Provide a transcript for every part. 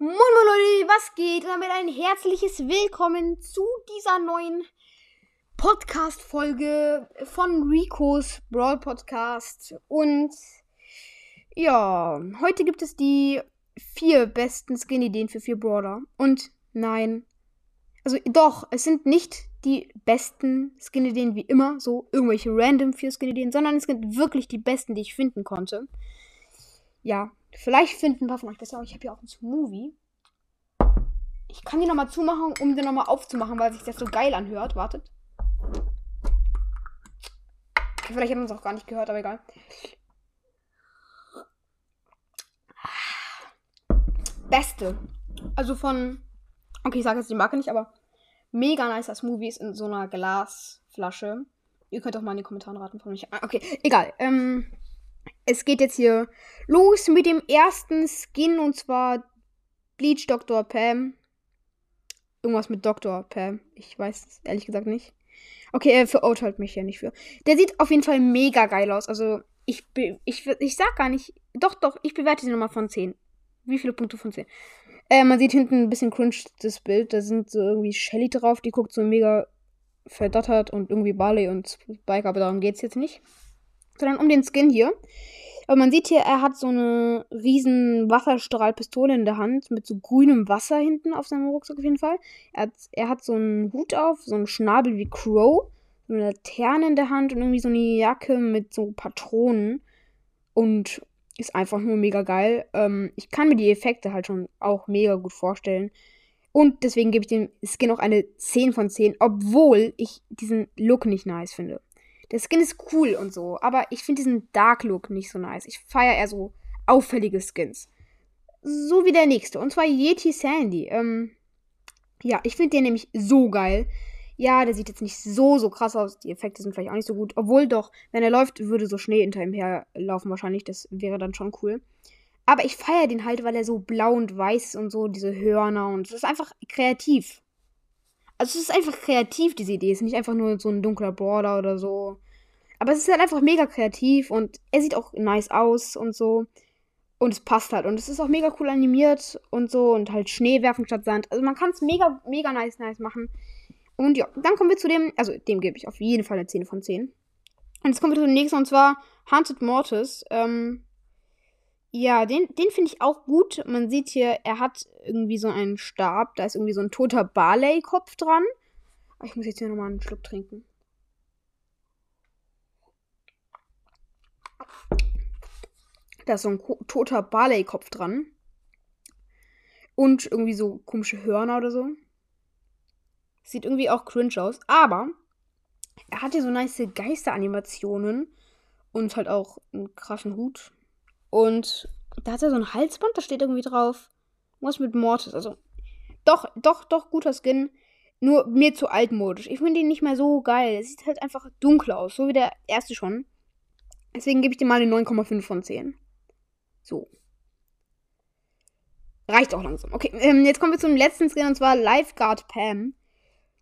Moin Moin Leute, was geht? Und damit ein herzliches Willkommen zu dieser neuen Podcast-Folge von Ricos Brawl Podcast. Und ja, heute gibt es die vier besten Skin-Ideen für vier Brawler. Und nein, also doch, es sind nicht die besten Skin-Ideen wie immer, so irgendwelche random vier Skin-Ideen, sondern es sind wirklich die besten, die ich finden konnte. Ja, Vielleicht finden ein paar von euch besser. Ich habe hier auch einen Smoothie. Ich kann die nochmal zumachen, um den nochmal aufzumachen, weil sich das so geil anhört. Wartet. Okay, vielleicht haben wir uns auch gar nicht gehört, aber egal. Beste. Also von. Okay, ich sage jetzt die Marke nicht, aber mega nicer Smoothie ist in so einer Glasflasche. Ihr könnt auch mal in die Kommentare raten von mich. Ah, okay, egal. Ähm, es geht jetzt hier los mit dem ersten Skin und zwar Bleach Dr. Pam. Irgendwas mit Dr. Pam. Ich weiß es ehrlich gesagt nicht. Okay, er verurteilt mich ja nicht für. Der sieht auf jeden Fall mega geil aus. Also, ich, ich, ich sag gar nicht. Doch, doch, ich bewerte sie nochmal von 10. Wie viele Punkte von 10? Äh, man sieht hinten ein bisschen cringe das Bild. Da sind so irgendwie Shelly drauf, die guckt so mega verdottert und irgendwie Barley und Spike, aber darum geht's jetzt nicht. Sondern um den Skin hier. Aber man sieht hier, er hat so eine riesen Wasserstrahlpistole in der Hand mit so grünem Wasser hinten auf seinem Rucksack auf jeden Fall. Er hat, er hat so einen Hut auf, so einen Schnabel wie Crow, so eine Laterne in der Hand und irgendwie so eine Jacke mit so Patronen. Und ist einfach nur mega geil. Ähm, ich kann mir die Effekte halt schon auch mega gut vorstellen. Und deswegen gebe ich dem Skin auch eine 10 von 10, obwohl ich diesen Look nicht nice finde. Der Skin ist cool und so, aber ich finde diesen Dark Look nicht so nice. Ich feiere eher so auffällige Skins. So wie der nächste, und zwar Yeti Sandy. Ähm, ja, ich finde den nämlich so geil. Ja, der sieht jetzt nicht so, so krass aus. Die Effekte sind vielleicht auch nicht so gut. Obwohl doch, wenn er läuft, würde so Schnee hinter ihm herlaufen wahrscheinlich. Das wäre dann schon cool. Aber ich feiere den halt, weil er so blau und weiß und so, diese Hörner. Und es ist einfach kreativ. Also es ist einfach kreativ, diese Idee. Es ist nicht einfach nur so ein dunkler Border oder so. Aber es ist halt einfach mega kreativ und er sieht auch nice aus und so. Und es passt halt. Und es ist auch mega cool animiert und so. Und halt Schnee werfen statt Sand. Also man kann es mega, mega nice, nice machen. Und ja, dann kommen wir zu dem. Also dem gebe ich auf jeden Fall eine 10 von 10. Und jetzt kommen wir zu dem nächsten und zwar Haunted Mortis. Ähm, ja, den, den finde ich auch gut. Man sieht hier, er hat irgendwie so einen Stab. Da ist irgendwie so ein toter Barley-Kopf dran. Ich muss jetzt hier nochmal einen Schluck trinken. Da ist so ein toter Barley-Kopf dran. Und irgendwie so komische Hörner oder so. Sieht irgendwie auch cringe aus. Aber er hat hier so nice Geisteranimationen. Und halt auch einen krassen Hut. Und da hat er so ein Halsband, da steht irgendwie drauf. Was mit Mortis. Also, doch, doch, doch, guter Skin. Nur mir zu altmodisch. Ich finde ihn nicht mehr so geil. Es sieht halt einfach dunkel aus, so wie der erste schon. Deswegen gebe ich dem mal eine 9,5 von 10. So. Reicht auch langsam. Okay, ähm, jetzt kommen wir zum letzten Skin und zwar Lifeguard Pam.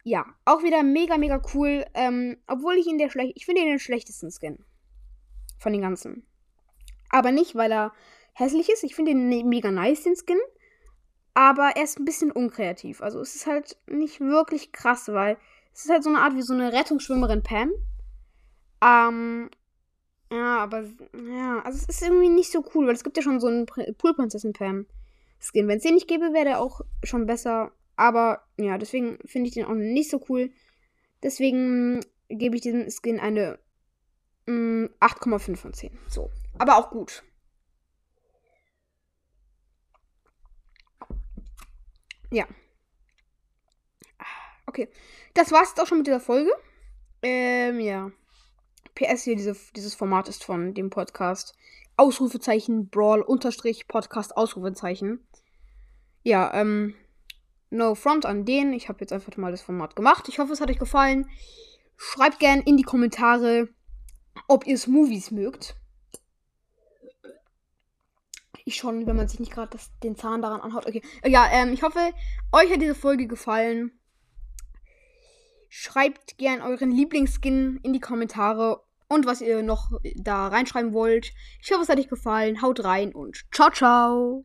Ja, auch wieder mega, mega cool. Ähm, obwohl ich ihn der schlecht. Ich finde ihn den schlechtesten Skin. Von den ganzen. Aber nicht, weil er hässlich ist. Ich finde ihn mega nice, den Skin. Aber er ist ein bisschen unkreativ. Also es ist halt nicht wirklich krass, weil es ist halt so eine Art wie so eine Rettungsschwimmerin Pam. Ähm, ja, aber ja, also es ist irgendwie nicht so cool, weil es gibt ja schon so einen Poolprinzessin Pam Skin. Wenn es den nicht gäbe, wäre der auch schon besser. Aber ja, deswegen finde ich den auch nicht so cool. Deswegen gebe ich diesem Skin eine 8,5 mm, von 10. So. Aber auch gut. Ja. Okay. Das war's jetzt auch schon mit dieser Folge. Ähm, ja. PS hier, diese, dieses Format ist von dem Podcast. Ausrufezeichen Brawl unterstrich Podcast Ausrufezeichen. Ja, ähm, no front an den. Ich habe jetzt einfach mal das Format gemacht. Ich hoffe, es hat euch gefallen. Schreibt gern in die Kommentare, ob ihr Movies mögt. Ich schon, wenn man sich nicht gerade den Zahn daran anhaut. Okay. Ja, ähm, ich hoffe, euch hat diese Folge gefallen. Schreibt gern euren Lieblingsskin in die Kommentare und was ihr noch da reinschreiben wollt. Ich hoffe, es hat euch gefallen. Haut rein und ciao, ciao.